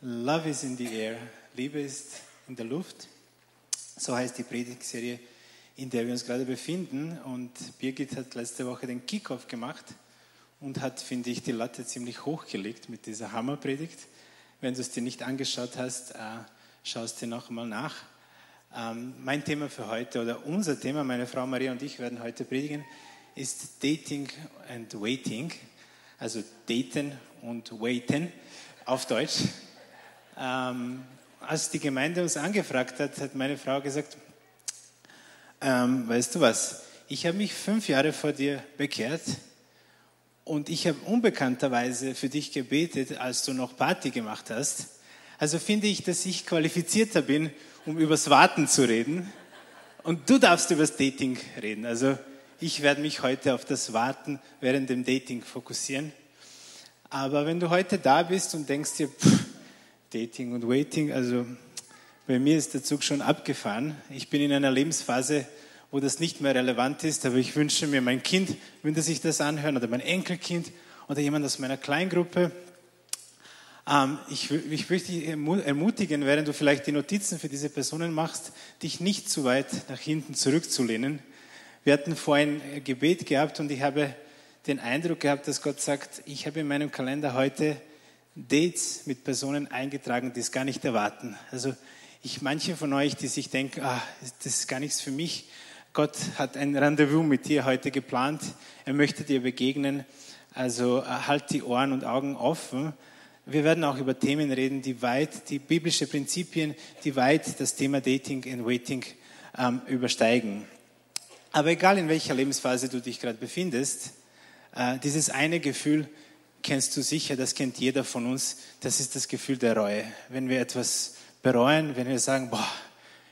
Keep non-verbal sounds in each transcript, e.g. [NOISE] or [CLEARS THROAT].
Love is in the air. Liebe ist in der Luft. So heißt die Predigtserie, in der wir uns gerade befinden. Und Birgit hat letzte Woche den Kickoff gemacht und hat, finde ich, die Latte ziemlich hochgelegt mit dieser Hammerpredigt. Wenn du es dir nicht angeschaut hast, äh, schaust dir noch mal nach. Ähm, mein Thema für heute oder unser Thema, meine Frau Maria und ich werden heute predigen, ist Dating and Waiting. Also daten und waiten auf Deutsch. Ähm, als die Gemeinde uns angefragt hat, hat meine Frau gesagt, ähm, weißt du was, ich habe mich fünf Jahre vor dir bekehrt und ich habe unbekannterweise für dich gebetet, als du noch Party gemacht hast. Also finde ich, dass ich qualifizierter bin, um übers Warten zu reden. Und du darfst übers Dating reden. Also ich werde mich heute auf das Warten während dem Dating fokussieren. Aber wenn du heute da bist und denkst dir, pff, Dating und Waiting. Also bei mir ist der Zug schon abgefahren. Ich bin in einer Lebensphase, wo das nicht mehr relevant ist, aber ich wünsche mir, mein Kind würde sich das anhören oder mein Enkelkind oder jemand aus meiner Kleingruppe. Ähm, ich, ich möchte dich ermutigen, während du vielleicht die Notizen für diese Personen machst, dich nicht zu weit nach hinten zurückzulehnen. Wir hatten vorhin ein Gebet gehabt und ich habe den Eindruck gehabt, dass Gott sagt, ich habe in meinem Kalender heute Dates mit Personen eingetragen, die es gar nicht erwarten. Also ich, manche von euch, die sich denken, ah, das ist gar nichts für mich. Gott hat ein Rendezvous mit dir heute geplant. Er möchte dir begegnen. Also äh, halt die Ohren und Augen offen. Wir werden auch über Themen reden, die weit, die biblische Prinzipien, die weit das Thema Dating and Waiting ähm, übersteigen. Aber egal in welcher Lebensphase du dich gerade befindest, äh, dieses eine Gefühl, kennst du sicher, das kennt jeder von uns, das ist das Gefühl der Reue. Wenn wir etwas bereuen, wenn wir sagen, boah,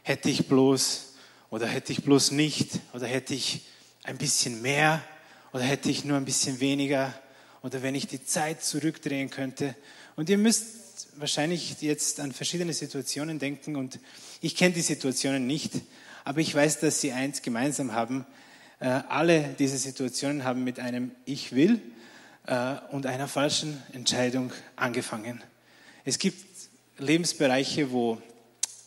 hätte ich bloß oder hätte ich bloß nicht oder hätte ich ein bisschen mehr oder hätte ich nur ein bisschen weniger oder wenn ich die Zeit zurückdrehen könnte. Und ihr müsst wahrscheinlich jetzt an verschiedene Situationen denken und ich kenne die Situationen nicht, aber ich weiß, dass sie eins gemeinsam haben. Äh, alle diese Situationen haben mit einem Ich will und einer falschen Entscheidung angefangen. Es gibt Lebensbereiche, wo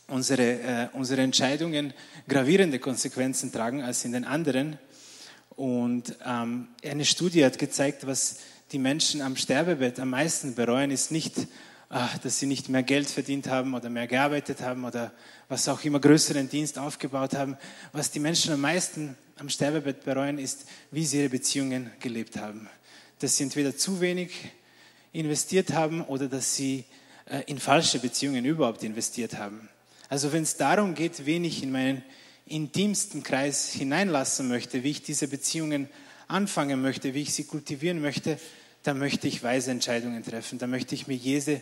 unsere, äh, unsere Entscheidungen gravierende Konsequenzen tragen als in den anderen. Und ähm, eine Studie hat gezeigt, was die Menschen am Sterbebett am meisten bereuen, ist nicht, ach, dass sie nicht mehr Geld verdient haben oder mehr gearbeitet haben oder was auch immer größeren Dienst aufgebaut haben. Was die Menschen am meisten am Sterbebett bereuen, ist, wie sie ihre Beziehungen gelebt haben dass sie entweder zu wenig investiert haben oder dass sie äh, in falsche Beziehungen überhaupt investiert haben. Also wenn es darum geht, wen ich in meinen intimsten Kreis hineinlassen möchte, wie ich diese Beziehungen anfangen möchte, wie ich sie kultivieren möchte, dann möchte ich weise Entscheidungen treffen. Da möchte ich mir jede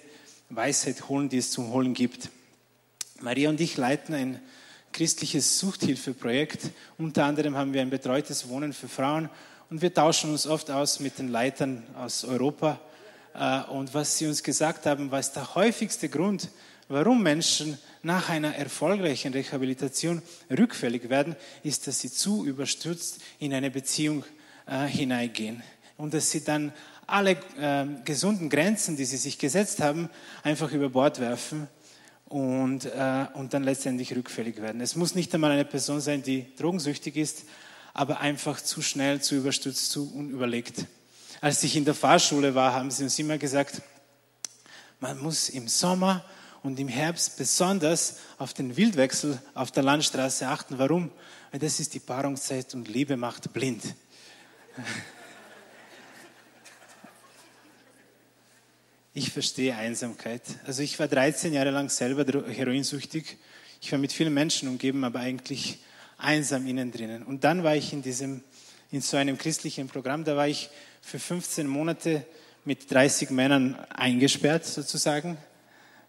Weisheit holen, die es zum Holen gibt. Maria und ich leiten ein christliches Suchthilfeprojekt. Unter anderem haben wir ein betreutes Wohnen für Frauen und wir tauschen uns oft aus mit den Leitern aus Europa. Äh, und was sie uns gesagt haben, was der häufigste Grund, warum Menschen nach einer erfolgreichen Rehabilitation rückfällig werden, ist, dass sie zu überstürzt in eine Beziehung äh, hineingehen und dass sie dann alle äh, gesunden Grenzen, die sie sich gesetzt haben, einfach über Bord werfen und, äh, und dann letztendlich rückfällig werden. Es muss nicht einmal eine Person sein, die drogensüchtig ist, aber einfach zu schnell, zu überstürzt, zu unüberlegt. Als ich in der Fahrschule war, haben sie uns immer gesagt, man muss im Sommer und im Herbst besonders auf den Wildwechsel auf der Landstraße achten. Warum? Weil das ist die Paarungszeit und Liebe macht blind. Ich verstehe Einsamkeit. Also ich war 13 Jahre lang selber heroinsüchtig. Ich war mit vielen Menschen umgeben, aber eigentlich einsam innen drinnen. Und dann war ich in diesem, in so einem christlichen Programm, da war ich für 15 Monate mit 30 Männern eingesperrt sozusagen,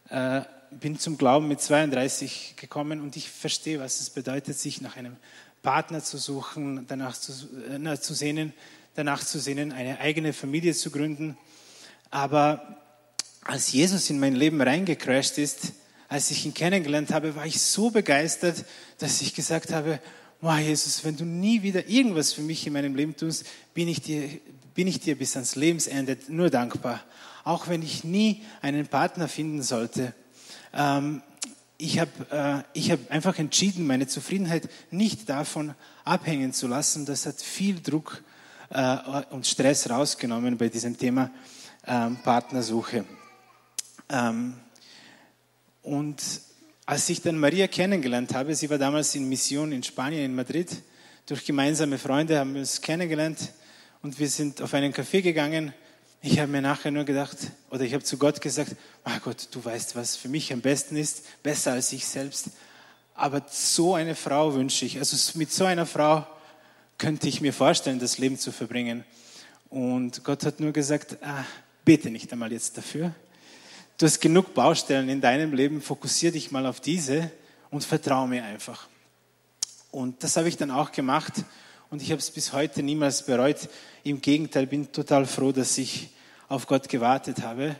äh, bin zum Glauben mit 32 gekommen und ich verstehe, was es bedeutet, sich nach einem Partner zu suchen, danach zu, äh, zu sehnen, danach zu sehnen, eine eigene Familie zu gründen. Aber als Jesus in mein Leben reingecrasht ist, als ich ihn kennengelernt habe, war ich so begeistert, dass ich gesagt habe, wow, Jesus, wenn du nie wieder irgendwas für mich in meinem Leben tust, bin ich dir, bin ich dir bis ans Lebensende nur dankbar. auch wenn ich nie einen Partner finden sollte. Ähm, ich habe äh, ich hab einfach entschieden, meine Zufriedenheit nicht davon abhängen zu lassen. Das hat viel Druck äh, und Stress rausgenommen bei diesem Thema ähm, Partnersuche. Ähm, und als ich dann Maria kennengelernt habe, sie war damals in Mission in Spanien, in Madrid, durch gemeinsame Freunde haben wir uns kennengelernt und wir sind auf einen Café gegangen. Ich habe mir nachher nur gedacht, oder ich habe zu Gott gesagt, oh Gott, du weißt, was für mich am besten ist, besser als ich selbst. Aber so eine Frau wünsche ich. Also mit so einer Frau könnte ich mir vorstellen, das Leben zu verbringen. Und Gott hat nur gesagt, ah, bete nicht einmal jetzt dafür. Du hast genug Baustellen in deinem Leben, fokussiere dich mal auf diese und vertraue mir einfach. Und das habe ich dann auch gemacht und ich habe es bis heute niemals bereut. Im Gegenteil, bin total froh, dass ich auf Gott gewartet habe.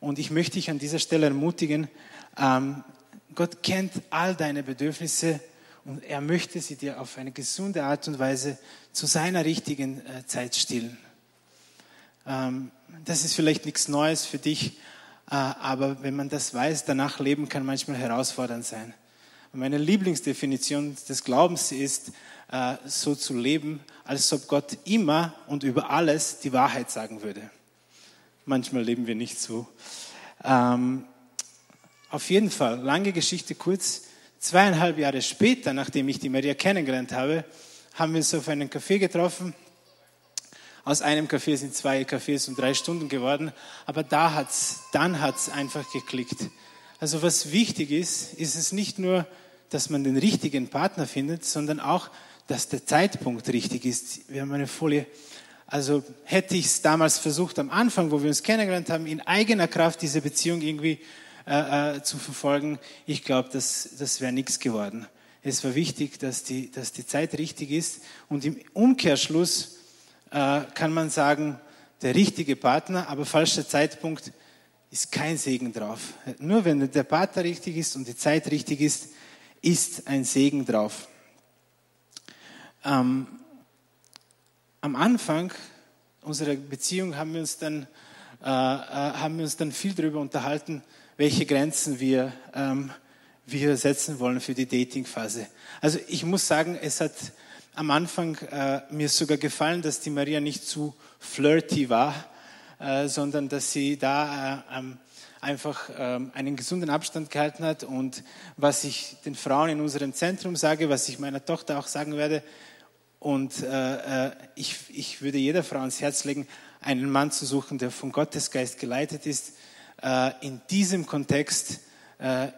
Und ich möchte dich an dieser Stelle ermutigen, ähm, Gott kennt all deine Bedürfnisse und er möchte sie dir auf eine gesunde Art und Weise zu seiner richtigen äh, Zeit stillen. Ähm, das ist vielleicht nichts Neues für dich, aber wenn man das weiß, danach leben kann manchmal herausfordernd sein. meine Lieblingsdefinition des Glaubens ist, äh, so zu leben, als ob Gott immer und über alles die Wahrheit sagen würde. Manchmal leben wir nicht so. Ähm, auf jeden Fall, lange Geschichte kurz. Zweieinhalb Jahre später, nachdem ich die Maria kennengelernt habe, haben wir uns auf einen Café getroffen aus einem Café sind zwei Cafés und drei Stunden geworden, aber da hat's, dann hat es einfach geklickt. Also was wichtig ist, ist es nicht nur, dass man den richtigen Partner findet, sondern auch, dass der Zeitpunkt richtig ist. Wir haben eine Folie. Also hätte ich es damals versucht, am Anfang, wo wir uns kennengelernt haben, in eigener Kraft diese Beziehung irgendwie äh, äh, zu verfolgen, ich glaube, das, das wäre nichts geworden. Es war wichtig, dass die, dass die Zeit richtig ist und im Umkehrschluss äh, kann man sagen, der richtige Partner, aber falscher Zeitpunkt ist kein Segen drauf. Nur wenn der Partner richtig ist und die Zeit richtig ist, ist ein Segen drauf. Ähm, am Anfang unserer Beziehung haben wir uns dann, äh, äh, haben wir uns dann viel darüber unterhalten, welche Grenzen wir, ähm, wir setzen wollen für die Datingphase. Also ich muss sagen, es hat am Anfang äh, mir sogar gefallen, dass die Maria nicht zu flirty war, äh, sondern dass sie da äh, einfach ähm, einen gesunden Abstand gehalten hat. Und was ich den Frauen in unserem Zentrum sage, was ich meiner Tochter auch sagen werde, und äh, äh, ich, ich würde jeder Frau ans Herz legen, einen Mann zu suchen, der vom Gottesgeist geleitet ist. Äh, in diesem Kontext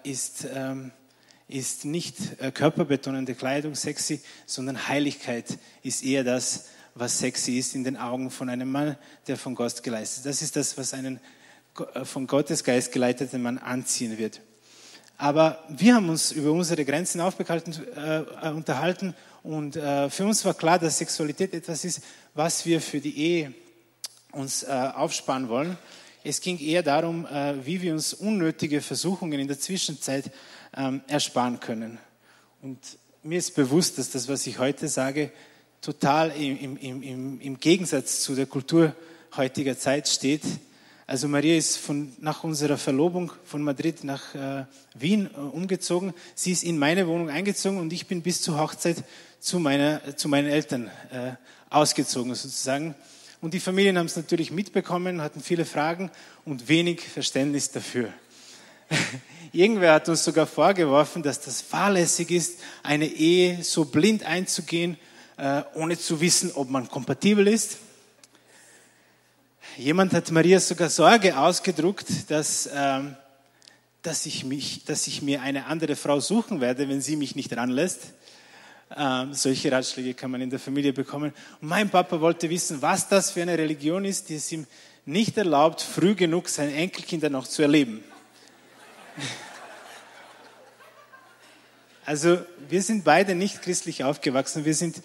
ist ähm, ist nicht äh, körperbetonende Kleidung sexy, sondern Heiligkeit ist eher das, was sexy ist in den Augen von einem Mann, der von Gott geleistet ist. Das ist das, was einen äh, von Gottes Geist geleiteten Mann anziehen wird. Aber wir haben uns über unsere Grenzen aufgehalten, äh, äh, unterhalten und für uns war klar, dass Sexualität etwas ist, was wir für die Ehe uns aufsparen wollen. Es ging eher darum, wie wir uns unnötige Versuchungen in der Zwischenzeit ähm, ersparen können. Und mir ist bewusst, dass das, was ich heute sage, total im, im, im, im Gegensatz zu der Kultur heutiger Zeit steht. Also Maria ist von, nach unserer Verlobung von Madrid nach äh, Wien äh, umgezogen. Sie ist in meine Wohnung eingezogen und ich bin bis zur Hochzeit zu, meiner, zu meinen Eltern äh, ausgezogen sozusagen. Und die Familien haben es natürlich mitbekommen, hatten viele Fragen und wenig Verständnis dafür. [LAUGHS] Irgendwer hat uns sogar vorgeworfen, dass das fahrlässig ist, eine Ehe so blind einzugehen, äh, ohne zu wissen, ob man kompatibel ist. Jemand hat Maria sogar Sorge ausgedruckt, dass, ähm, dass, ich mich, dass ich mir eine andere Frau suchen werde, wenn sie mich nicht ranlässt. Ähm, solche Ratschläge kann man in der Familie bekommen. Und mein Papa wollte wissen, was das für eine Religion ist, die es ihm nicht erlaubt, früh genug seine Enkelkinder noch zu erleben. [LAUGHS] Also wir sind beide nicht christlich aufgewachsen. Wir sind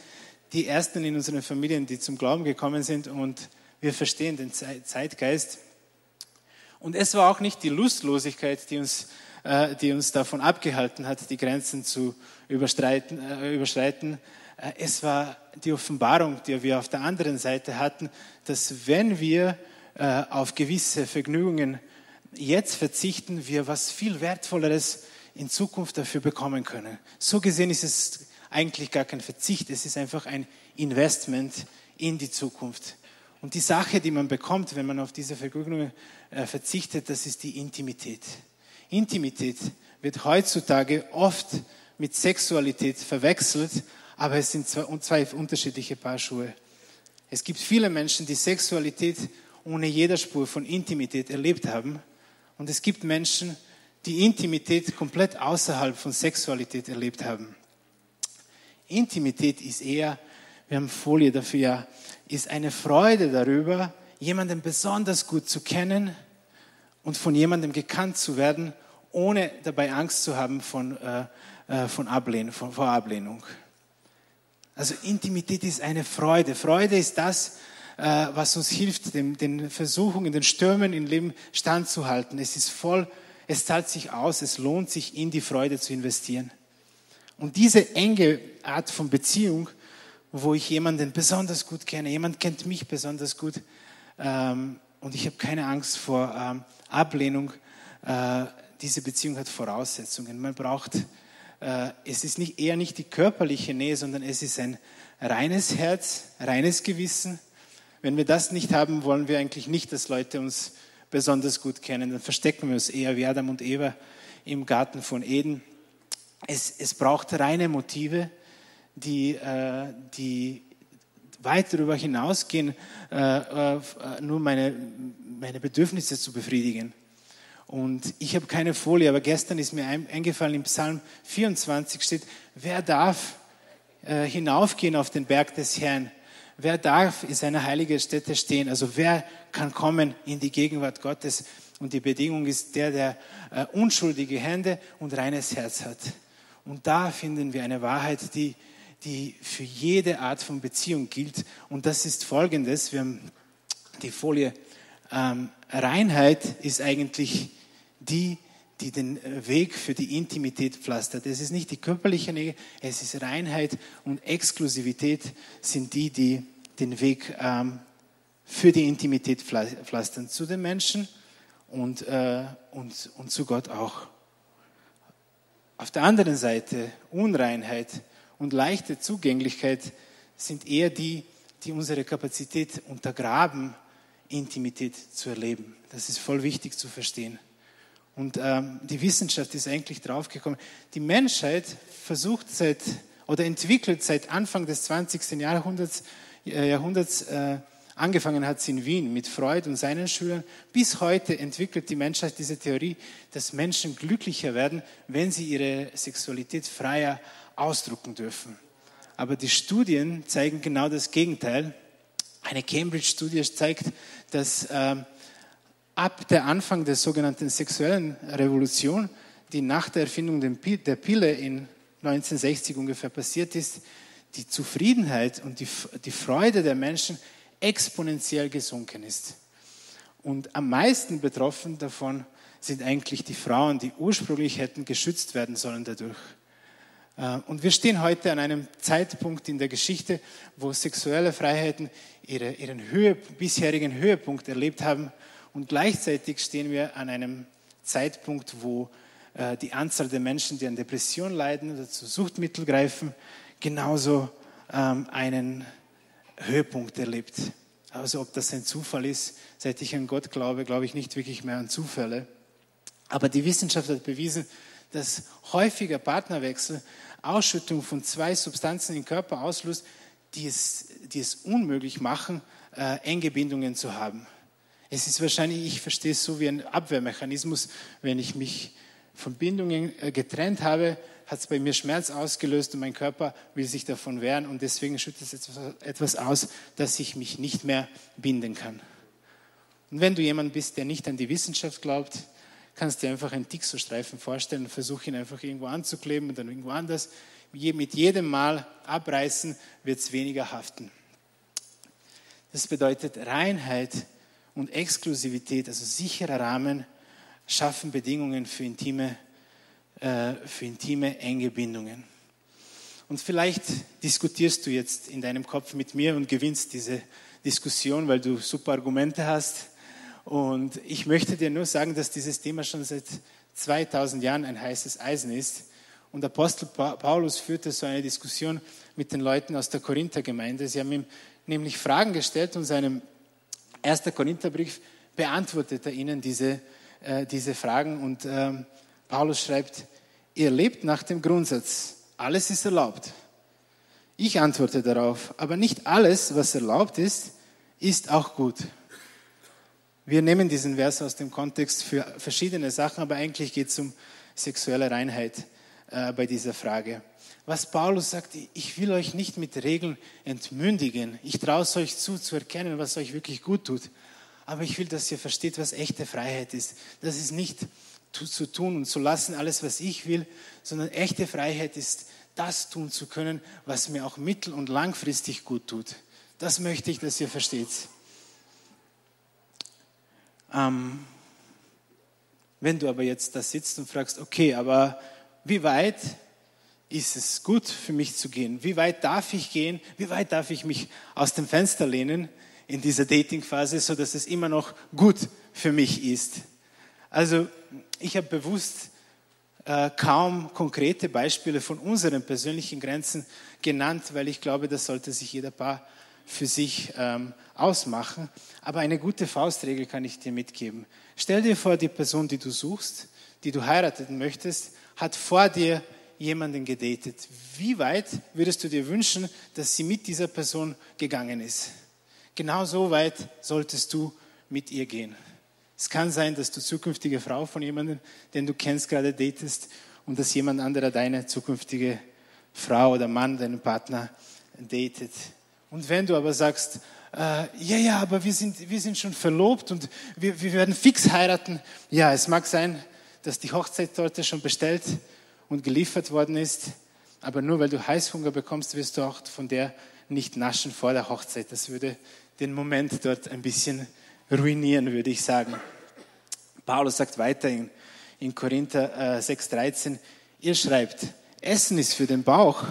die Ersten in unseren Familien, die zum Glauben gekommen sind und wir verstehen den Zeitgeist. Und es war auch nicht die Lustlosigkeit, die uns, äh, die uns davon abgehalten hat, die Grenzen zu überschreiten. Äh, überschreiten. Äh, es war die Offenbarung, die wir auf der anderen Seite hatten, dass wenn wir äh, auf gewisse Vergnügungen jetzt verzichten, wir was viel Wertvolleres in Zukunft dafür bekommen können. So gesehen ist es eigentlich gar kein Verzicht, es ist einfach ein Investment in die Zukunft. Und die Sache, die man bekommt, wenn man auf diese Vergnügungen äh, verzichtet, das ist die Intimität. Intimität wird heutzutage oft mit Sexualität verwechselt, aber es sind zwei, zwei unterschiedliche Paar Schuhe. Es gibt viele Menschen, die Sexualität ohne jeder Spur von Intimität erlebt haben. Und es gibt Menschen, die Intimität komplett außerhalb von Sexualität erlebt haben. Intimität ist eher, wir haben Folie dafür, ja, ist eine Freude darüber, jemanden besonders gut zu kennen und von jemandem gekannt zu werden, ohne dabei Angst zu haben von, äh, von Ablehnung, von, vor Ablehnung. Also Intimität ist eine Freude. Freude ist das, äh, was uns hilft, den, den Versuchungen, den Stürmen im Leben standzuhalten. Es ist voll, es zahlt sich aus, es lohnt sich, in die Freude zu investieren. Und diese enge Art von Beziehung, wo ich jemanden besonders gut kenne, jemand kennt mich besonders gut ähm, und ich habe keine Angst vor ähm, Ablehnung, äh, diese Beziehung hat Voraussetzungen. Man braucht äh, es ist nicht, eher nicht die körperliche Nähe, sondern es ist ein reines Herz, reines Gewissen. Wenn wir das nicht haben, wollen wir eigentlich nicht, dass Leute uns besonders gut kennen. Dann verstecken wir uns eher wie Adam und Eva im Garten von Eden. Es, es braucht reine Motive, die, äh, die weit darüber hinausgehen, äh, nur meine, meine Bedürfnisse zu befriedigen. Und ich habe keine Folie, aber gestern ist mir eingefallen, im Psalm 24 steht, wer darf äh, hinaufgehen auf den Berg des Herrn? Wer darf in seiner heiligen Stätte stehen? Also wer kann kommen in die Gegenwart Gottes? Und die Bedingung ist der, der äh, unschuldige Hände und reines Herz hat. Und da finden wir eine Wahrheit, die, die für jede Art von Beziehung gilt. Und das ist folgendes. Wir haben die Folie. Ähm, Reinheit ist eigentlich die, die den Weg für die Intimität pflastert. Es ist nicht die körperliche Nähe, es ist Reinheit und Exklusivität sind die, die den Weg ähm, für die Intimität pflastern zu den Menschen und, äh, und, und zu Gott auch. Auf der anderen Seite Unreinheit und leichte Zugänglichkeit sind eher die, die unsere Kapazität untergraben, Intimität zu erleben. Das ist voll wichtig zu verstehen. Und ähm, die Wissenschaft ist eigentlich draufgekommen. Die Menschheit versucht seit oder entwickelt seit Anfang des 20. Jahrhunderts, äh, Jahrhunderts äh, angefangen hat sie in Wien mit Freud und seinen Schülern. Bis heute entwickelt die Menschheit diese Theorie, dass Menschen glücklicher werden, wenn sie ihre Sexualität freier ausdrucken dürfen. Aber die Studien zeigen genau das Gegenteil. Eine Cambridge-Studie zeigt, dass ähm, ab der Anfang der sogenannten sexuellen Revolution, die nach der Erfindung der Pille in 1960 ungefähr passiert ist, die Zufriedenheit und die, die Freude der Menschen exponentiell gesunken ist. Und am meisten betroffen davon sind eigentlich die Frauen, die ursprünglich hätten geschützt werden sollen dadurch. Äh, und wir stehen heute an einem Zeitpunkt in der Geschichte, wo sexuelle Freiheiten ihren Höhe, bisherigen Höhepunkt erlebt haben und gleichzeitig stehen wir an einem Zeitpunkt, wo äh, die Anzahl der Menschen, die an Depression leiden oder zu Suchtmitteln greifen, genauso ähm, einen Höhepunkt erlebt. Also ob das ein Zufall ist, seit ich an Gott glaube, glaube ich nicht wirklich mehr an Zufälle. Aber die Wissenschaft hat bewiesen, dass häufiger Partnerwechsel Ausschüttung von zwei Substanzen im Körper auslöst, die es, die es unmöglich machen, äh, enge Bindungen zu haben. Es ist wahrscheinlich, ich verstehe es so wie ein Abwehrmechanismus. Wenn ich mich von Bindungen äh, getrennt habe, hat es bei mir Schmerz ausgelöst und mein Körper will sich davon wehren und deswegen schüttet es etwas aus, dass ich mich nicht mehr binden kann. Und wenn du jemand bist, der nicht an die Wissenschaft glaubt, kannst dir einfach einen Dixo-Streifen vorstellen und versuch ihn einfach irgendwo anzukleben und dann irgendwo anders. Mit jedem Mal abreißen wird es weniger haften. Das bedeutet Reinheit und Exklusivität, also sicherer Rahmen, schaffen Bedingungen für intime, äh, für intime, enge Bindungen. Und vielleicht diskutierst du jetzt in deinem Kopf mit mir und gewinnst diese Diskussion, weil du super Argumente hast. Und ich möchte dir nur sagen, dass dieses Thema schon seit 2000 Jahren ein heißes Eisen ist. Und Apostel Paulus führte so eine Diskussion mit den Leuten aus der Korinthergemeinde. Sie haben ihm nämlich Fragen gestellt und seinem ersten Korintherbrief beantwortet er ihnen diese, äh, diese Fragen. Und ähm, Paulus schreibt, ihr lebt nach dem Grundsatz, alles ist erlaubt. Ich antworte darauf, aber nicht alles, was erlaubt ist, ist auch gut. Wir nehmen diesen Vers aus dem Kontext für verschiedene Sachen, aber eigentlich geht es um sexuelle Reinheit äh, bei dieser Frage. Was Paulus sagt, ich will euch nicht mit Regeln entmündigen. Ich traue es euch zu, zu erkennen, was euch wirklich gut tut. Aber ich will, dass ihr versteht, was echte Freiheit ist. Das ist nicht zu tun und zu lassen, alles, was ich will, sondern echte Freiheit ist, das tun zu können, was mir auch mittel- und langfristig gut tut. Das möchte ich, dass ihr versteht. Ähm, wenn du aber jetzt da sitzt und fragst, okay, aber wie weit ist es gut für mich zu gehen? Wie weit darf ich gehen? Wie weit darf ich mich aus dem Fenster lehnen in dieser Dating-Phase, so dass es immer noch gut für mich ist? Also, ich habe bewusst äh, kaum konkrete Beispiele von unseren persönlichen Grenzen genannt, weil ich glaube, das sollte sich jeder Paar für sich ähm, ausmachen. Aber eine gute Faustregel kann ich dir mitgeben. Stell dir vor, die Person, die du suchst, die du heiraten möchtest, hat vor dir jemanden gedatet. Wie weit würdest du dir wünschen, dass sie mit dieser Person gegangen ist? Genau so weit solltest du mit ihr gehen. Es kann sein, dass du zukünftige Frau von jemandem, den du kennst, gerade datest und dass jemand anderer deine zukünftige Frau oder Mann, deinen Partner datet. Und wenn du aber sagst, äh, ja, ja, aber wir sind, wir sind schon verlobt und wir, wir werden fix heiraten, ja, es mag sein, dass die Hochzeitstorte schon bestellt und geliefert worden ist, aber nur weil du Heißhunger bekommst, wirst du auch von der nicht naschen vor der Hochzeit. Das würde den Moment dort ein bisschen ruinieren, würde ich sagen. Paulus sagt weiter in, in Korinther äh, 6,13, ihr schreibt, Essen ist für den Bauch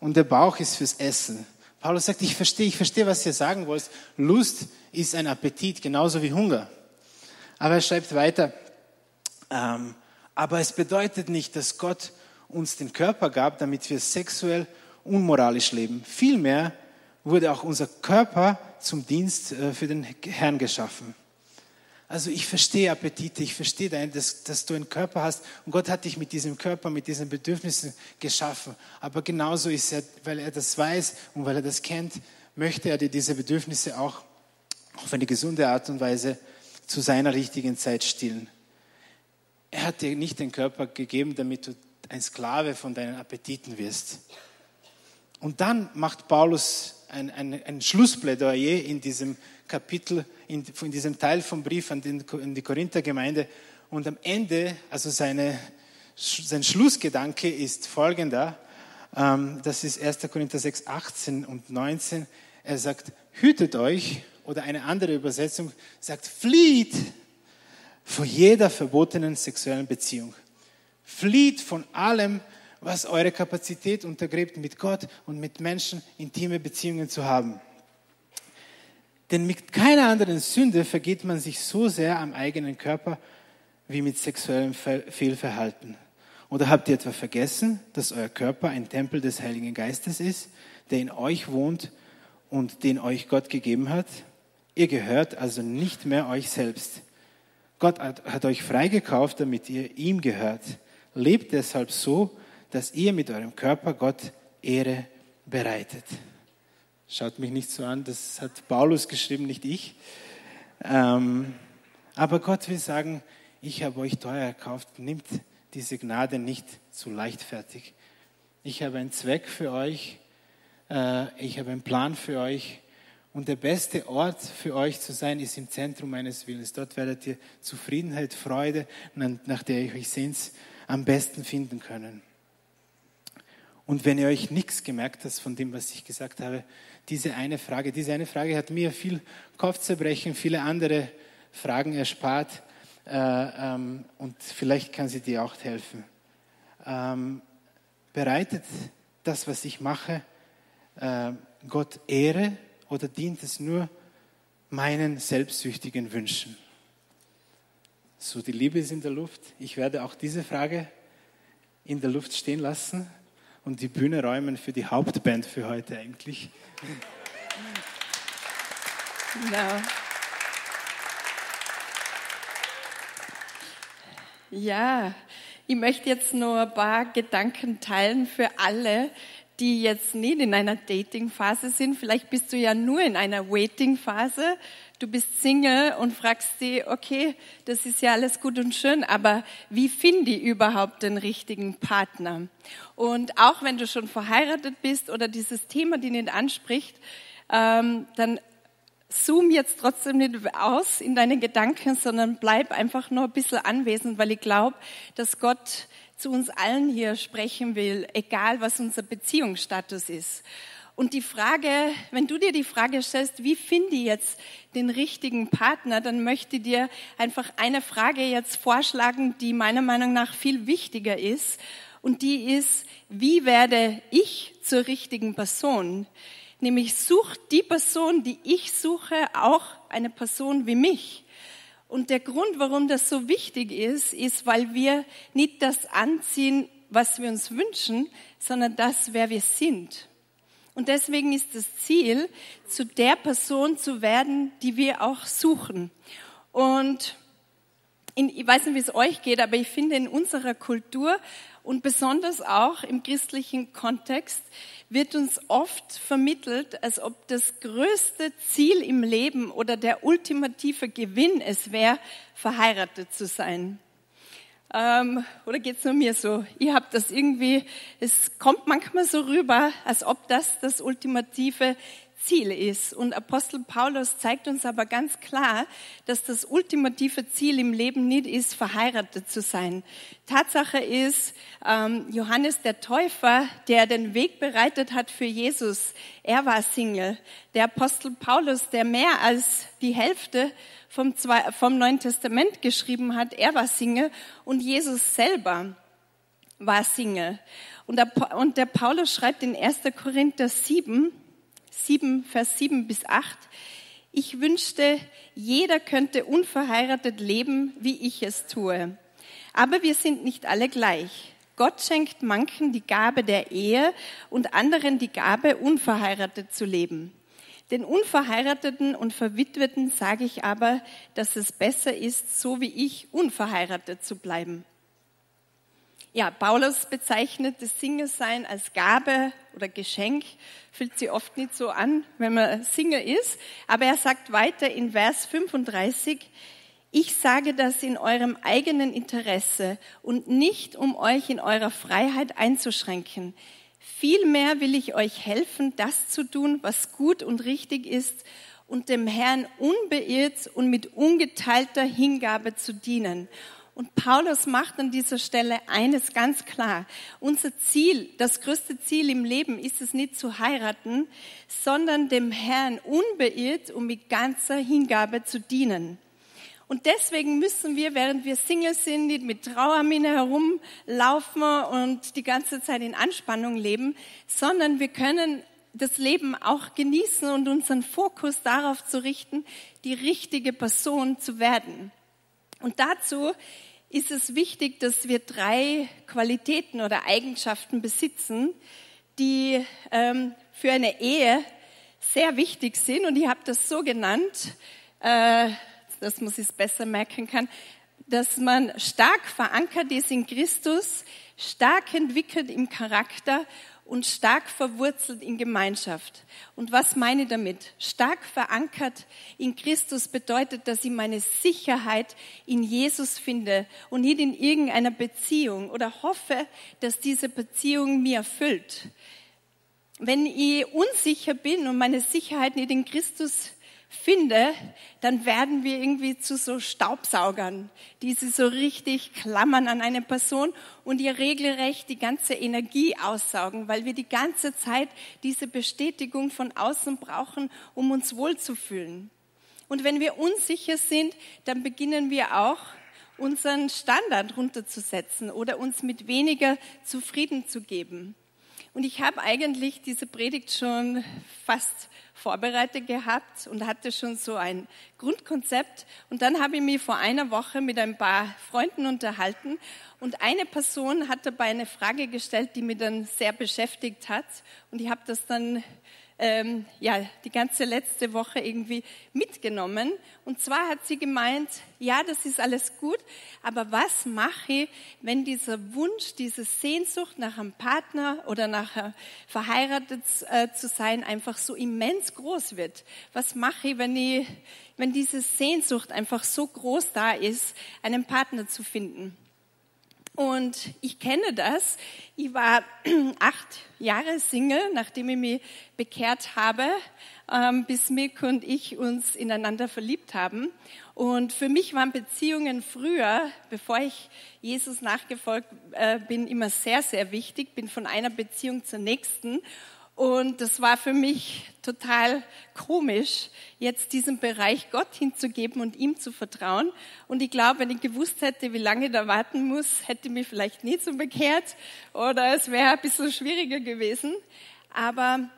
und der Bauch ist fürs Essen. Paulus sagt, ich verstehe, ich verstehe, was ihr sagen wollt. Lust ist ein Appetit, genauso wie Hunger. Aber er schreibt weiter, ähm, aber es bedeutet nicht, dass Gott uns den Körper gab, damit wir sexuell unmoralisch leben. Vielmehr wurde auch unser Körper zum Dienst äh, für den Herrn geschaffen. Also ich verstehe Appetite, ich verstehe, dass, dass du einen Körper hast und Gott hat dich mit diesem Körper, mit diesen Bedürfnissen geschaffen. Aber genauso ist er, weil er das weiß und weil er das kennt, möchte er dir diese Bedürfnisse auch auf eine gesunde Art und Weise zu seiner richtigen Zeit stillen. Er hat dir nicht den Körper gegeben, damit du ein Sklave von deinen Appetiten wirst. Und dann macht Paulus ein, ein, ein Schlussplädoyer in diesem Kapitel, in, in diesem Teil vom Brief an, den, an die Korinthergemeinde. Und am Ende, also seine, sein Schlussgedanke ist folgender. Ähm, das ist 1. Korinther 6, 18 und 19. Er sagt, hütet euch, oder eine andere Übersetzung sagt, flieht vor jeder verbotenen sexuellen Beziehung. Flieht von allem, was eure Kapazität untergräbt, mit Gott und mit Menschen intime Beziehungen zu haben. Denn mit keiner anderen Sünde vergeht man sich so sehr am eigenen Körper wie mit sexuellem Fehlverhalten. Oder habt ihr etwa vergessen, dass euer Körper ein Tempel des Heiligen Geistes ist, der in euch wohnt und den euch Gott gegeben hat? Ihr gehört also nicht mehr euch selbst. Gott hat, euch freigekauft, damit ihr ihm gehört. Lebt deshalb so, dass ihr mit eurem Körper Gott Ehre bereitet. Schaut mich nicht so an, das hat Paulus geschrieben, nicht ich. Ähm, aber Gott will sagen, ich habe euch teuer erkauft, nimmt diese Gnade nicht zu leichtfertig. Ich habe einen Zweck für euch, äh, ich habe einen Plan für euch und der beste Ort für euch zu sein ist im Zentrum meines Willens. Dort werdet ihr Zufriedenheit, Freude, nach der ihr euch sehnt, am besten finden können. Und wenn ihr euch nichts gemerkt habt von dem, was ich gesagt habe, diese eine Frage, diese eine Frage hat mir viel Kopfzerbrechen, viele andere Fragen erspart äh, ähm, und vielleicht kann sie dir auch helfen. Ähm, bereitet das, was ich mache, äh, Gott Ehre oder dient es nur meinen selbstsüchtigen Wünschen? So, die Liebe ist in der Luft. Ich werde auch diese Frage in der Luft stehen lassen und die Bühne räumen für die Hauptband für heute eigentlich. Genau. Ja, ich möchte jetzt noch ein paar Gedanken teilen für alle, die jetzt nicht in einer Dating-Phase sind. Vielleicht bist du ja nur in einer Waiting-Phase. Du bist Single und fragst dich, okay, das ist ja alles gut und schön, aber wie finde ich überhaupt den richtigen Partner? Und auch wenn du schon verheiratet bist oder dieses Thema dich nicht anspricht, ähm, dann zoom jetzt trotzdem nicht aus in deine Gedanken, sondern bleib einfach nur ein bisschen anwesend, weil ich glaube, dass Gott zu uns allen hier sprechen will, egal was unser Beziehungsstatus ist. Und die Frage, wenn du dir die Frage stellst, wie finde ich jetzt den richtigen Partner, dann möchte ich dir einfach eine Frage jetzt vorschlagen, die meiner Meinung nach viel wichtiger ist. Und die ist, wie werde ich zur richtigen Person? Nämlich sucht die Person, die ich suche, auch eine Person wie mich. Und der Grund, warum das so wichtig ist, ist, weil wir nicht das anziehen, was wir uns wünschen, sondern das, wer wir sind. Und deswegen ist das Ziel, zu der Person zu werden, die wir auch suchen. Und in, ich weiß nicht, wie es euch geht, aber ich finde in unserer Kultur und besonders auch im christlichen Kontext wird uns oft vermittelt, als ob das größte Ziel im Leben oder der ultimative Gewinn es wäre, verheiratet zu sein. Ähm, oder geht's nur mir so? Ihr habt das irgendwie, es kommt manchmal so rüber, als ob das das ultimative Ziel ist. Und Apostel Paulus zeigt uns aber ganz klar, dass das ultimative Ziel im Leben nicht ist, verheiratet zu sein. Tatsache ist, ähm, Johannes der Täufer, der den Weg bereitet hat für Jesus, er war Single. Der Apostel Paulus, der mehr als die Hälfte vom, Zwei vom Neuen Testament geschrieben hat, er war Single. Und Jesus selber war Single. Und der, und der Paulus schreibt in 1. Korinther 7, 7, Vers 7 bis 8. Ich wünschte, jeder könnte unverheiratet leben, wie ich es tue. Aber wir sind nicht alle gleich. Gott schenkt manchen die Gabe der Ehe und anderen die Gabe, unverheiratet zu leben. Den Unverheirateten und Verwitweten sage ich aber, dass es besser ist, so wie ich, unverheiratet zu bleiben. Ja, Paulus bezeichnet das Single-Sein als Gabe oder Geschenk. Fühlt sich oft nicht so an, wenn man Single ist. Aber er sagt weiter in Vers 35, ich sage das in eurem eigenen Interesse und nicht, um euch in eurer Freiheit einzuschränken. Vielmehr will ich euch helfen, das zu tun, was gut und richtig ist und dem Herrn unbeirrt und mit ungeteilter Hingabe zu dienen. Und Paulus macht an dieser Stelle eines ganz klar. Unser Ziel, das größte Ziel im Leben ist es nicht zu heiraten, sondern dem Herrn unbeirrt und mit ganzer Hingabe zu dienen. Und deswegen müssen wir, während wir Single sind, nicht mit Trauermine herumlaufen und die ganze Zeit in Anspannung leben, sondern wir können das Leben auch genießen und unseren Fokus darauf zu richten, die richtige Person zu werden. Und dazu ist es wichtig, dass wir drei Qualitäten oder Eigenschaften besitzen, die ähm, für eine Ehe sehr wichtig sind. Und ich habe das so genannt, äh, dass man sich besser merken kann, dass man stark verankert ist in Christus, stark entwickelt im Charakter und stark verwurzelt in Gemeinschaft. Und was meine ich damit? Stark verankert in Christus bedeutet, dass ich meine Sicherheit in Jesus finde und nicht in irgendeiner Beziehung oder hoffe, dass diese Beziehung mir erfüllt. Wenn ich unsicher bin und meine Sicherheit nicht in Christus finde, dann werden wir irgendwie zu so Staubsaugern, die sie so richtig klammern an eine Person und ihr regelrecht die ganze Energie aussaugen, weil wir die ganze Zeit diese Bestätigung von außen brauchen, um uns wohlzufühlen. Und wenn wir unsicher sind, dann beginnen wir auch unseren Standard runterzusetzen oder uns mit weniger zufrieden zu geben. Und ich habe eigentlich diese Predigt schon fast vorbereitet gehabt und hatte schon so ein Grundkonzept. Und dann habe ich mich vor einer Woche mit ein paar Freunden unterhalten und eine Person hat dabei eine Frage gestellt, die mich dann sehr beschäftigt hat. Und ich habe das dann ähm, ja, die ganze letzte Woche irgendwie mitgenommen. Und zwar hat sie gemeint, ja, das ist alles gut, aber was mache ich, wenn dieser Wunsch, diese Sehnsucht nach einem Partner oder nach verheiratet äh, zu sein einfach so immens groß wird? Was mache ich, wenn ich, wenn diese Sehnsucht einfach so groß da ist, einen Partner zu finden? Und ich kenne das. Ich war [CLEARS THROAT] acht Jahre Single, nachdem ich mich bekehrt habe, ähm, bis Mick und ich uns ineinander verliebt haben. Und für mich waren Beziehungen früher, bevor ich Jesus nachgefolgt äh, bin, immer sehr, sehr wichtig. Bin von einer Beziehung zur nächsten. Und das war für mich total komisch, jetzt diesen Bereich Gott hinzugeben und ihm zu vertrauen. Und ich glaube, wenn ich gewusst hätte, wie lange ich da warten muss, hätte ich mich vielleicht nie so bekehrt oder es wäre ein bisschen schwieriger gewesen. Aber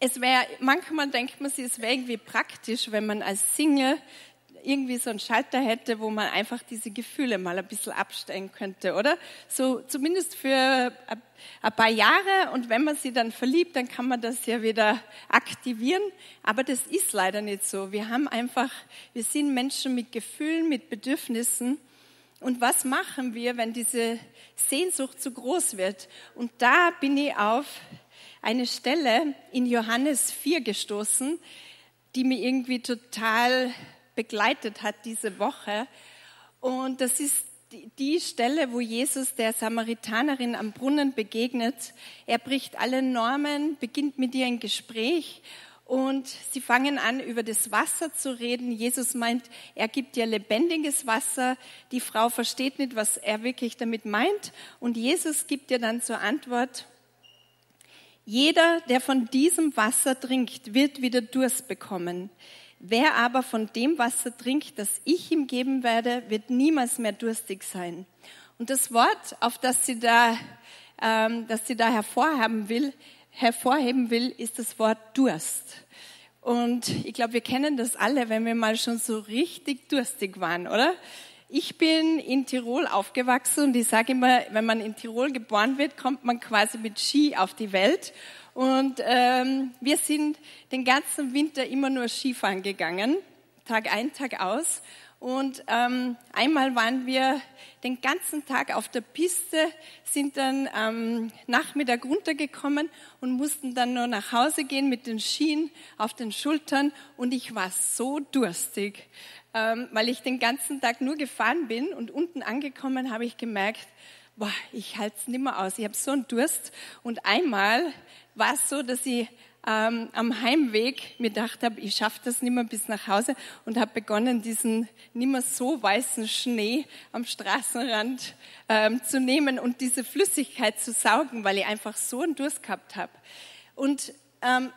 es wäre, manchmal denkt man sich, es wäre irgendwie praktisch, wenn man als Single irgendwie so einen Schalter hätte, wo man einfach diese Gefühle mal ein bisschen abstellen könnte, oder? So zumindest für ein paar Jahre und wenn man sie dann verliebt, dann kann man das ja wieder aktivieren. Aber das ist leider nicht so. Wir haben einfach, wir sind Menschen mit Gefühlen, mit Bedürfnissen. Und was machen wir, wenn diese Sehnsucht zu groß wird? Und da bin ich auf eine Stelle in Johannes 4 gestoßen, die mir irgendwie total begleitet hat diese Woche. Und das ist die Stelle, wo Jesus der Samaritanerin am Brunnen begegnet. Er bricht alle Normen, beginnt mit ihr ein Gespräch und sie fangen an, über das Wasser zu reden. Jesus meint, er gibt ihr lebendiges Wasser. Die Frau versteht nicht, was er wirklich damit meint. Und Jesus gibt ihr dann zur Antwort, jeder, der von diesem Wasser trinkt, wird wieder Durst bekommen. Wer aber von dem Wasser trinkt, das ich ihm geben werde, wird niemals mehr durstig sein. Und das Wort, auf das sie da, ähm, das sie da hervorheben will, hervorheben will, ist das Wort Durst. Und ich glaube, wir kennen das alle, wenn wir mal schon so richtig durstig waren, oder? Ich bin in Tirol aufgewachsen und ich sage immer, wenn man in Tirol geboren wird, kommt man quasi mit Ski auf die Welt. Und ähm, wir sind den ganzen Winter immer nur Skifahren gegangen, Tag ein, Tag aus. Und ähm, einmal waren wir den ganzen Tag auf der Piste, sind dann am Nachmittag runtergekommen und mussten dann nur nach Hause gehen mit den Skien auf den Schultern. Und ich war so durstig, ähm, weil ich den ganzen Tag nur gefahren bin. Und unten angekommen habe ich gemerkt, boah, ich halte es nicht mehr aus. Ich habe so einen Durst. Und einmal war es so, dass ich ähm, am Heimweg mir gedacht habe, ich schaffe das nicht mehr bis nach Hause und habe begonnen, diesen nicht mehr so weißen Schnee am Straßenrand ähm, zu nehmen und diese Flüssigkeit zu saugen, weil ich einfach so einen Durst gehabt habe. Und ähm,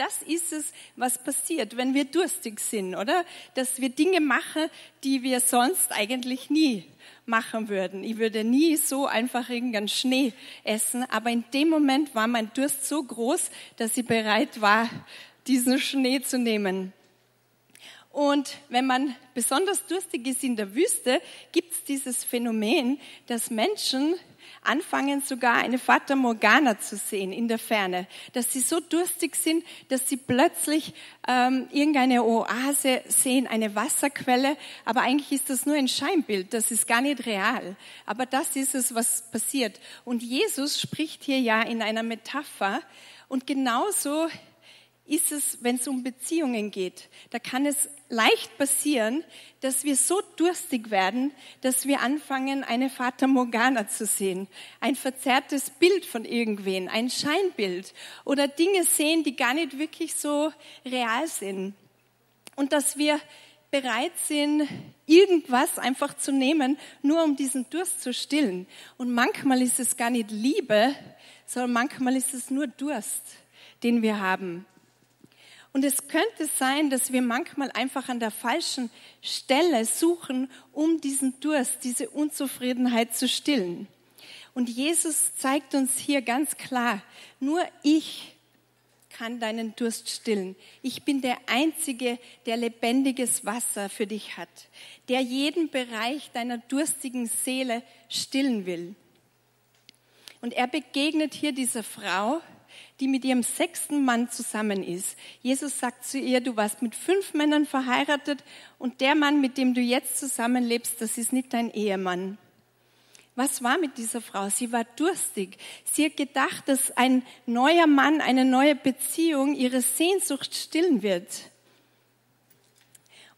das ist es, was passiert, wenn wir durstig sind, oder? Dass wir Dinge machen, die wir sonst eigentlich nie machen würden. Ich würde nie so einfach irgendeinen Schnee essen, aber in dem Moment war mein Durst so groß, dass ich bereit war, diesen Schnee zu nehmen. Und wenn man besonders durstig ist in der Wüste, gibt es dieses Phänomen, dass Menschen anfangen sogar eine Fata Morgana zu sehen in der Ferne, dass sie so durstig sind, dass sie plötzlich ähm, irgendeine Oase sehen, eine Wasserquelle, aber eigentlich ist das nur ein Scheinbild, das ist gar nicht real. Aber das ist es, was passiert. Und Jesus spricht hier ja in einer Metapher und genauso ist es, wenn es um Beziehungen geht. Da kann es leicht passieren, dass wir so durstig werden, dass wir anfangen, eine Fata Morgana zu sehen. Ein verzerrtes Bild von irgendwen, ein Scheinbild oder Dinge sehen, die gar nicht wirklich so real sind. Und dass wir bereit sind, irgendwas einfach zu nehmen, nur um diesen Durst zu stillen. Und manchmal ist es gar nicht Liebe, sondern manchmal ist es nur Durst, den wir haben. Und es könnte sein, dass wir manchmal einfach an der falschen Stelle suchen, um diesen Durst, diese Unzufriedenheit zu stillen. Und Jesus zeigt uns hier ganz klar, nur ich kann deinen Durst stillen. Ich bin der Einzige, der lebendiges Wasser für dich hat, der jeden Bereich deiner durstigen Seele stillen will. Und er begegnet hier dieser Frau, die mit ihrem sechsten Mann zusammen ist. Jesus sagt zu ihr, du warst mit fünf Männern verheiratet und der Mann, mit dem du jetzt zusammenlebst, das ist nicht dein Ehemann. Was war mit dieser Frau? Sie war durstig. Sie hat gedacht, dass ein neuer Mann, eine neue Beziehung ihre Sehnsucht stillen wird.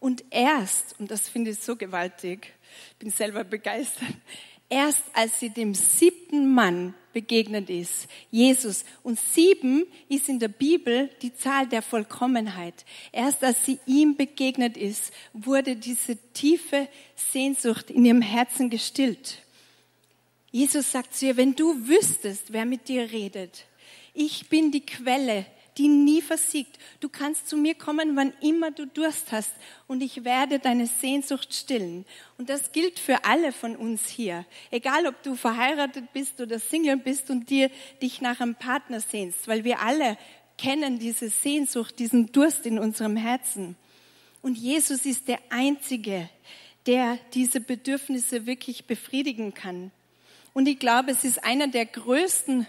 Und erst, und das finde ich so gewaltig, bin selber begeistert, erst als sie dem siebten Mann begegnet ist, Jesus. Und sieben ist in der Bibel die Zahl der Vollkommenheit. Erst als sie ihm begegnet ist, wurde diese tiefe Sehnsucht in ihrem Herzen gestillt. Jesus sagt zu ihr, wenn du wüsstest, wer mit dir redet, ich bin die Quelle die nie versiegt. Du kannst zu mir kommen, wann immer du Durst hast und ich werde deine Sehnsucht stillen. Und das gilt für alle von uns hier. Egal, ob du verheiratet bist oder Single bist und dir dich nach einem Partner sehnst, weil wir alle kennen diese Sehnsucht, diesen Durst in unserem Herzen. Und Jesus ist der Einzige, der diese Bedürfnisse wirklich befriedigen kann. Und ich glaube, es ist einer der größten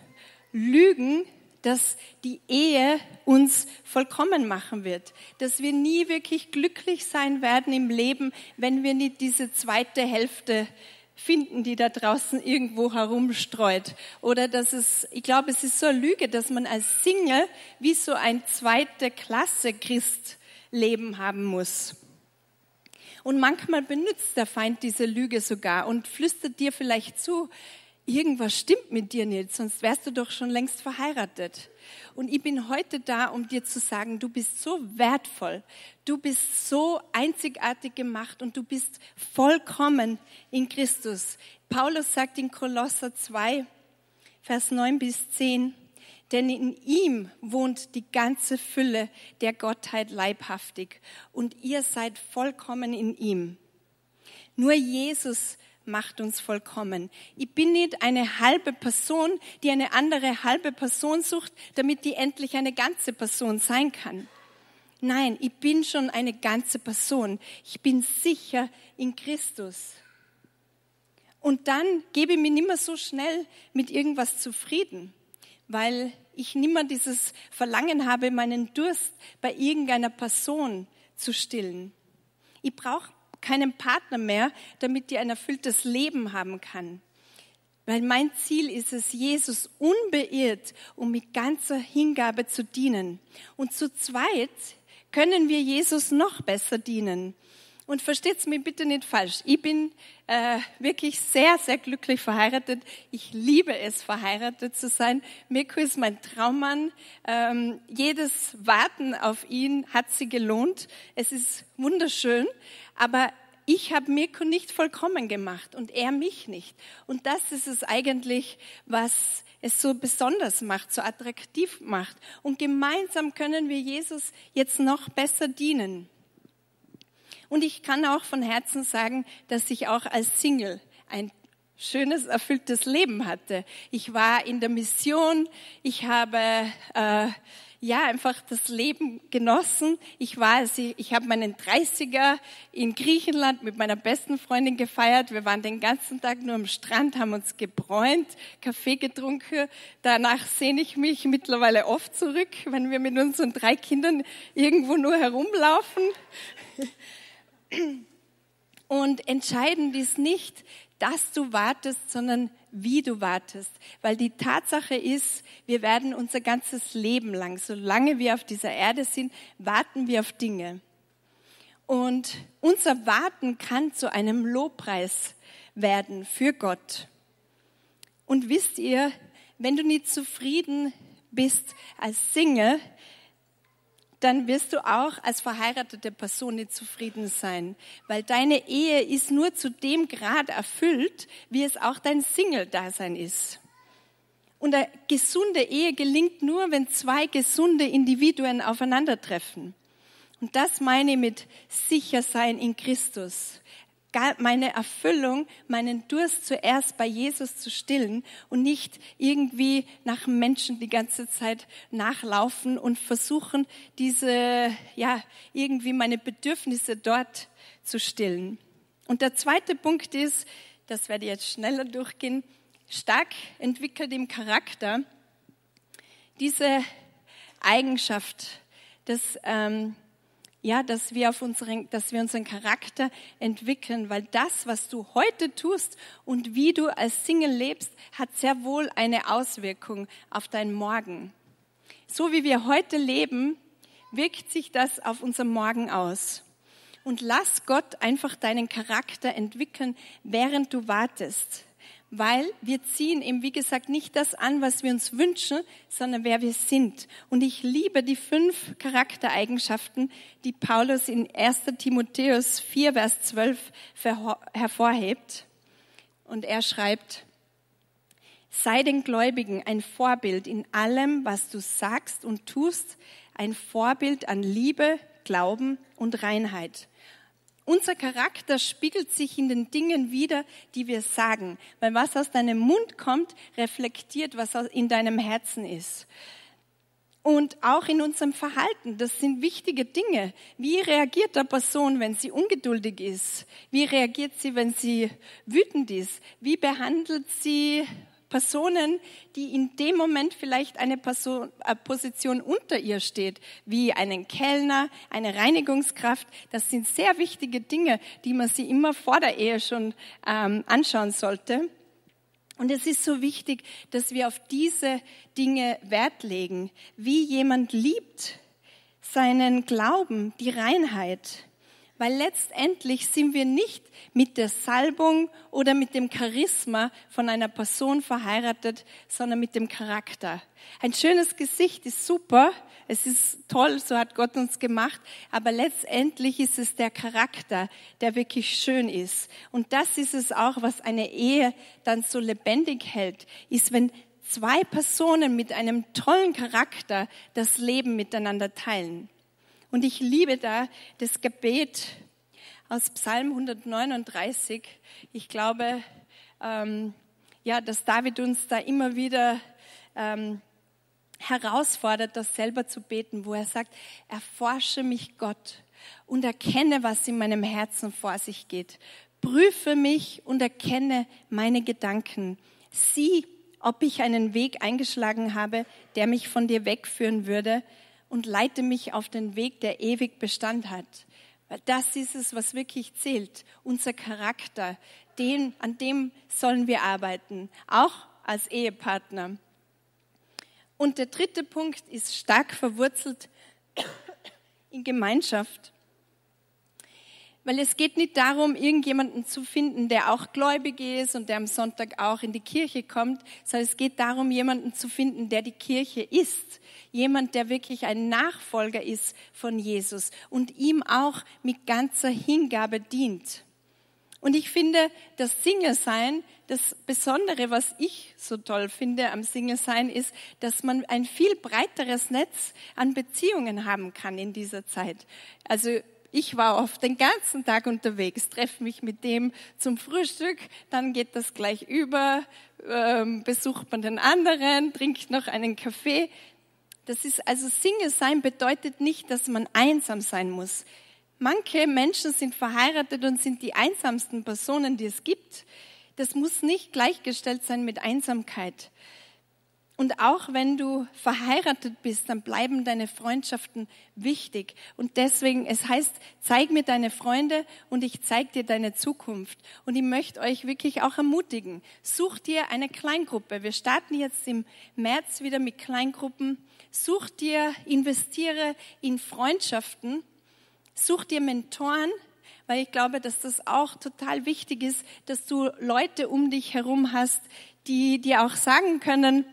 Lügen, dass die Ehe uns vollkommen machen wird, dass wir nie wirklich glücklich sein werden im Leben, wenn wir nicht diese zweite Hälfte finden, die da draußen irgendwo herumstreut. Oder dass es, ich glaube, es ist so eine Lüge, dass man als Single wie so ein zweite Klasse Christleben haben muss. Und manchmal benutzt der Feind diese Lüge sogar und flüstert dir vielleicht zu, irgendwas stimmt mit dir nicht, sonst wärst du doch schon längst verheiratet. Und ich bin heute da, um dir zu sagen, du bist so wertvoll, du bist so einzigartig gemacht und du bist vollkommen in Christus. Paulus sagt in Kolosser 2, Vers 9 bis 10, denn in ihm wohnt die ganze Fülle der Gottheit leibhaftig und ihr seid vollkommen in ihm. Nur Jesus macht uns vollkommen. Ich bin nicht eine halbe Person, die eine andere halbe Person sucht, damit die endlich eine ganze Person sein kann. Nein, ich bin schon eine ganze Person. Ich bin sicher in Christus. Und dann gebe ich mich nicht mehr so schnell mit irgendwas zufrieden, weil ich nicht mehr dieses Verlangen habe, meinen Durst bei irgendeiner Person zu stillen. Ich brauche keinen Partner mehr, damit die ein erfülltes Leben haben kann. Weil mein Ziel ist es, Jesus unbeirrt und mit ganzer Hingabe zu dienen. Und zu zweit können wir Jesus noch besser dienen. Und versteht's mir bitte nicht falsch. Ich bin äh, wirklich sehr, sehr glücklich verheiratet. Ich liebe es, verheiratet zu sein. Mirko ist mein Traummann. Ähm, jedes Warten auf ihn hat sie gelohnt. Es ist wunderschön. Aber ich habe Mirko nicht vollkommen gemacht und er mich nicht. Und das ist es eigentlich, was es so besonders macht, so attraktiv macht. Und gemeinsam können wir Jesus jetzt noch besser dienen. Und ich kann auch von Herzen sagen, dass ich auch als Single ein schönes, erfülltes Leben hatte. Ich war in der Mission, ich habe äh, ja einfach das Leben genossen. Ich war, ich habe meinen 30er in Griechenland mit meiner besten Freundin gefeiert. Wir waren den ganzen Tag nur am Strand, haben uns gebräunt, Kaffee getrunken. Danach sehne ich mich mittlerweile oft zurück, wenn wir mit unseren drei Kindern irgendwo nur herumlaufen. Und entscheidend ist nicht, dass du wartest, sondern wie du wartest. Weil die Tatsache ist, wir werden unser ganzes Leben lang, solange wir auf dieser Erde sind, warten wir auf Dinge. Und unser Warten kann zu einem Lobpreis werden für Gott. Und wisst ihr, wenn du nicht zufrieden bist als Single, dann wirst du auch als verheiratete Person nicht zufrieden sein, weil deine Ehe ist nur zu dem Grad erfüllt, wie es auch dein Single-Dasein ist. Und eine gesunde Ehe gelingt nur, wenn zwei gesunde Individuen aufeinandertreffen. Und das meine ich mit sicher sein in Christus. Meine Erfüllung, meinen Durst zuerst bei Jesus zu stillen und nicht irgendwie nach Menschen die ganze Zeit nachlaufen und versuchen, diese, ja, irgendwie meine Bedürfnisse dort zu stillen. Und der zweite Punkt ist, das werde ich jetzt schneller durchgehen, stark entwickelt im Charakter, diese Eigenschaft, dass, ähm, ja, dass wir auf unseren, dass wir unseren Charakter entwickeln, weil das, was du heute tust und wie du als Single lebst, hat sehr wohl eine Auswirkung auf dein Morgen. So wie wir heute leben, wirkt sich das auf unser Morgen aus. Und lass Gott einfach deinen Charakter entwickeln, während du wartest weil wir ziehen eben, wie gesagt, nicht das an, was wir uns wünschen, sondern wer wir sind. Und ich liebe die fünf Charaktereigenschaften, die Paulus in 1 Timotheus 4, Vers 12 hervorhebt. Und er schreibt, sei den Gläubigen ein Vorbild in allem, was du sagst und tust, ein Vorbild an Liebe, Glauben und Reinheit. Unser Charakter spiegelt sich in den Dingen wider, die wir sagen, weil was aus deinem Mund kommt, reflektiert, was in deinem Herzen ist. Und auch in unserem Verhalten, das sind wichtige Dinge. Wie reagiert der Person, wenn sie ungeduldig ist? Wie reagiert sie, wenn sie wütend ist? Wie behandelt sie Personen, die in dem Moment vielleicht eine Person, eine Position unter ihr steht, wie einen Kellner, eine Reinigungskraft. Das sind sehr wichtige Dinge, die man sich immer vor der Ehe schon ähm, anschauen sollte. Und es ist so wichtig, dass wir auf diese Dinge Wert legen, wie jemand liebt, seinen Glauben, die Reinheit. Weil letztendlich sind wir nicht mit der Salbung oder mit dem Charisma von einer Person verheiratet, sondern mit dem Charakter. Ein schönes Gesicht ist super, es ist toll, so hat Gott uns gemacht, aber letztendlich ist es der Charakter, der wirklich schön ist. Und das ist es auch, was eine Ehe dann so lebendig hält, ist, wenn zwei Personen mit einem tollen Charakter das Leben miteinander teilen. Und ich liebe da das Gebet aus Psalm 139. Ich glaube, ähm, ja, dass David uns da immer wieder ähm, herausfordert, das selber zu beten, wo er sagt, erforsche mich Gott und erkenne, was in meinem Herzen vor sich geht. Prüfe mich und erkenne meine Gedanken. Sieh, ob ich einen Weg eingeschlagen habe, der mich von dir wegführen würde und leite mich auf den Weg, der ewig Bestand hat. Weil das ist es, was wirklich zählt. Unser Charakter, den, an dem sollen wir arbeiten, auch als Ehepartner. Und der dritte Punkt ist stark verwurzelt in Gemeinschaft. Weil es geht nicht darum, irgendjemanden zu finden, der auch gläubig ist und der am Sonntag auch in die Kirche kommt, sondern es geht darum, jemanden zu finden, der die Kirche ist. Jemand, der wirklich ein Nachfolger ist von Jesus und ihm auch mit ganzer Hingabe dient. Und ich finde, das Single-Sein, das Besondere, was ich so toll finde am Single-Sein, ist, dass man ein viel breiteres Netz an Beziehungen haben kann in dieser Zeit. Also ich war oft den ganzen Tag unterwegs, treffe mich mit dem zum Frühstück, dann geht das gleich über, ähm, besucht man den anderen, trinkt noch einen Kaffee. Das ist also Single sein bedeutet nicht, dass man einsam sein muss. Manche Menschen sind verheiratet und sind die einsamsten Personen, die es gibt. Das muss nicht gleichgestellt sein mit Einsamkeit. Und auch wenn du verheiratet bist, dann bleiben deine Freundschaften wichtig. Und deswegen, es heißt, zeig mir deine Freunde und ich zeig dir deine Zukunft. Und ich möchte euch wirklich auch ermutigen. Such dir eine Kleingruppe. Wir starten jetzt im März wieder mit Kleingruppen. Such dir, investiere in Freundschaften. Such dir Mentoren, weil ich glaube, dass das auch total wichtig ist, dass du Leute um dich herum hast, die dir auch sagen können,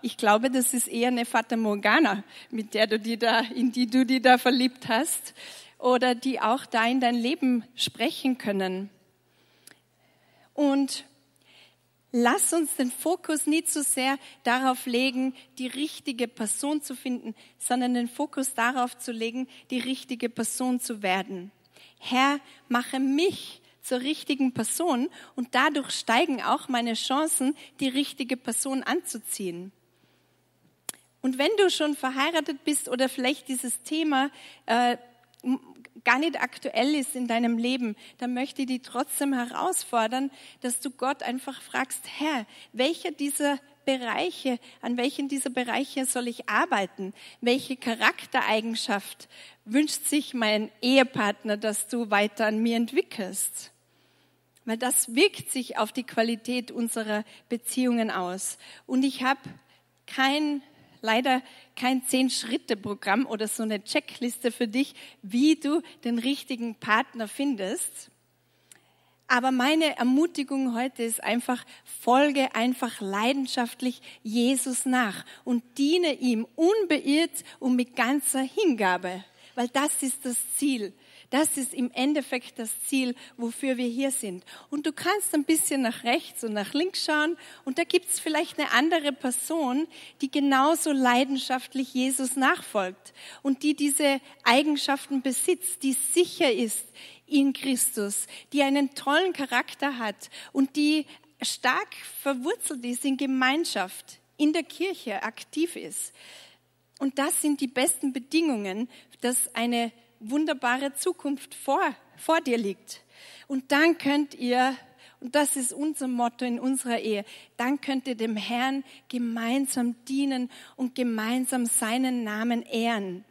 ich glaube, das ist eher eine Fata Morgana, mit der du die da, in die du die da verliebt hast, oder die auch da in dein Leben sprechen können. Und lass uns den Fokus nicht so sehr darauf legen, die richtige Person zu finden, sondern den Fokus darauf zu legen, die richtige Person zu werden. Herr, mache mich zur richtigen Person und dadurch steigen auch meine Chancen, die richtige Person anzuziehen. Und wenn du schon verheiratet bist oder vielleicht dieses Thema äh, gar nicht aktuell ist in deinem Leben, dann möchte ich dich trotzdem herausfordern, dass du Gott einfach fragst, Herr, welcher dieser Bereiche, an welchen dieser Bereiche soll ich arbeiten? Welche Charaktereigenschaft wünscht sich mein Ehepartner, dass du weiter an mir entwickelst? Weil das wirkt sich auf die Qualität unserer Beziehungen aus. Und ich habe kein leider kein Zehn-Schritte-Programm oder so eine Checkliste für dich, wie du den richtigen Partner findest. Aber meine Ermutigung heute ist einfach, folge einfach leidenschaftlich Jesus nach und diene ihm unbeirrt und mit ganzer Hingabe, weil das ist das Ziel. Das ist im Endeffekt das Ziel, wofür wir hier sind. Und du kannst ein bisschen nach rechts und nach links schauen und da gibt es vielleicht eine andere Person, die genauso leidenschaftlich Jesus nachfolgt und die diese Eigenschaften besitzt, die sicher ist in Christus, die einen tollen Charakter hat und die stark verwurzelt ist in Gemeinschaft, in der Kirche aktiv ist. Und das sind die besten Bedingungen, dass eine wunderbare Zukunft vor, vor dir liegt. Und dann könnt ihr, und das ist unser Motto in unserer Ehe, dann könnt ihr dem Herrn gemeinsam dienen und gemeinsam seinen Namen ehren.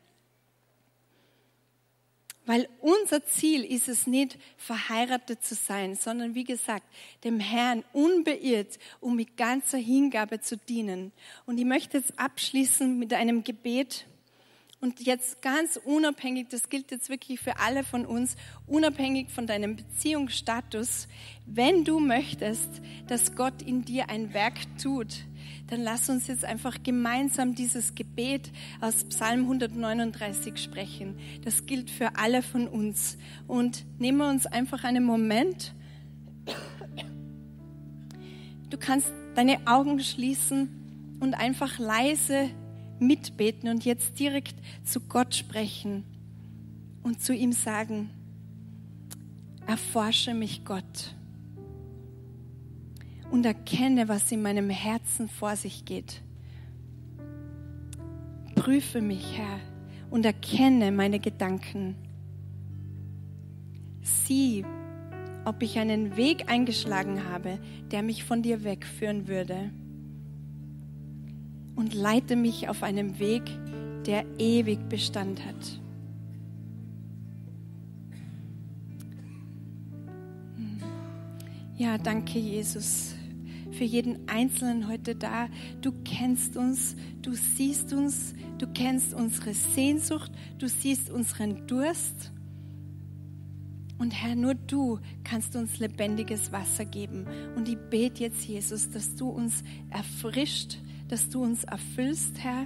Weil unser Ziel ist es nicht, verheiratet zu sein, sondern wie gesagt, dem Herrn unbeirrt und mit ganzer Hingabe zu dienen. Und ich möchte jetzt abschließen mit einem Gebet. Und jetzt ganz unabhängig, das gilt jetzt wirklich für alle von uns, unabhängig von deinem Beziehungsstatus, wenn du möchtest, dass Gott in dir ein Werk tut, dann lass uns jetzt einfach gemeinsam dieses Gebet aus Psalm 139 sprechen. Das gilt für alle von uns. Und nehmen wir uns einfach einen Moment. Du kannst deine Augen schließen und einfach leise mitbeten und jetzt direkt zu Gott sprechen und zu ihm sagen, erforsche mich Gott und erkenne, was in meinem Herzen vor sich geht. Prüfe mich, Herr, und erkenne meine Gedanken. Sieh, ob ich einen Weg eingeschlagen habe, der mich von dir wegführen würde und leite mich auf einem Weg, der ewig Bestand hat. Ja, danke Jesus für jeden Einzelnen heute da. Du kennst uns, du siehst uns, du kennst unsere Sehnsucht, du siehst unseren Durst. Und Herr, nur du kannst uns lebendiges Wasser geben. Und ich bete jetzt, Jesus, dass du uns erfrischt, dass du uns erfüllst, Herr,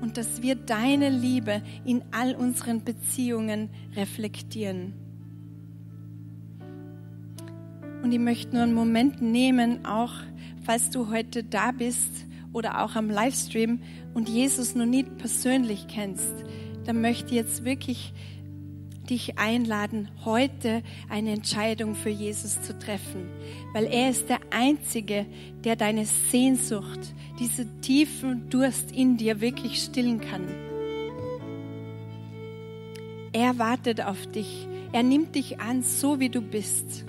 und dass wir deine Liebe in all unseren Beziehungen reflektieren. Und ich möchte nur einen Moment nehmen, auch falls du heute da bist oder auch am Livestream und Jesus noch nicht persönlich kennst, dann möchte ich jetzt wirklich dich einladen, heute eine Entscheidung für Jesus zu treffen, weil er ist der Einzige, der deine Sehnsucht, diese tiefen Durst in dir wirklich stillen kann. Er wartet auf dich, er nimmt dich an, so wie du bist.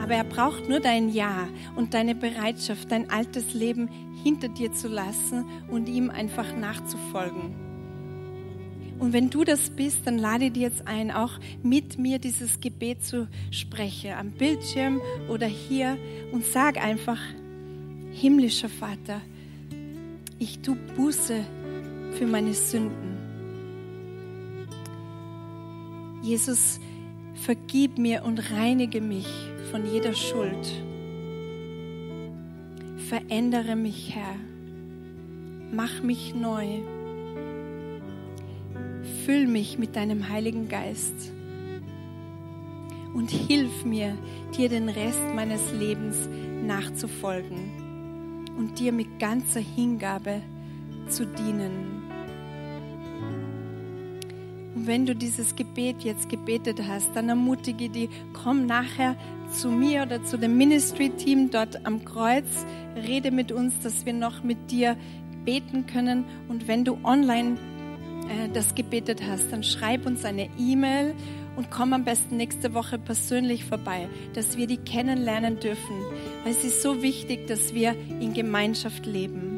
Aber er braucht nur dein Ja und deine Bereitschaft, dein altes Leben hinter dir zu lassen und ihm einfach nachzufolgen. Und wenn du das bist, dann lade dir jetzt ein, auch mit mir dieses Gebet zu sprechen, am Bildschirm oder hier und sag einfach, himmlischer Vater, ich tu Buße für meine Sünden. Jesus, vergib mir und reinige mich von jeder Schuld. Verändere mich, Herr. Mach mich neu Füll mich mit deinem Heiligen Geist und hilf mir, dir den Rest meines Lebens nachzufolgen und dir mit ganzer Hingabe zu dienen. Und wenn du dieses Gebet jetzt gebetet hast, dann ermutige dich, komm nachher zu mir oder zu dem Ministry-Team dort am Kreuz, rede mit uns, dass wir noch mit dir beten können. Und wenn du online äh, das gebetet hast, dann schreib uns eine E-Mail und komm am besten nächste Woche persönlich vorbei, dass wir die kennenlernen dürfen. Weil es ist so wichtig, dass wir in Gemeinschaft leben.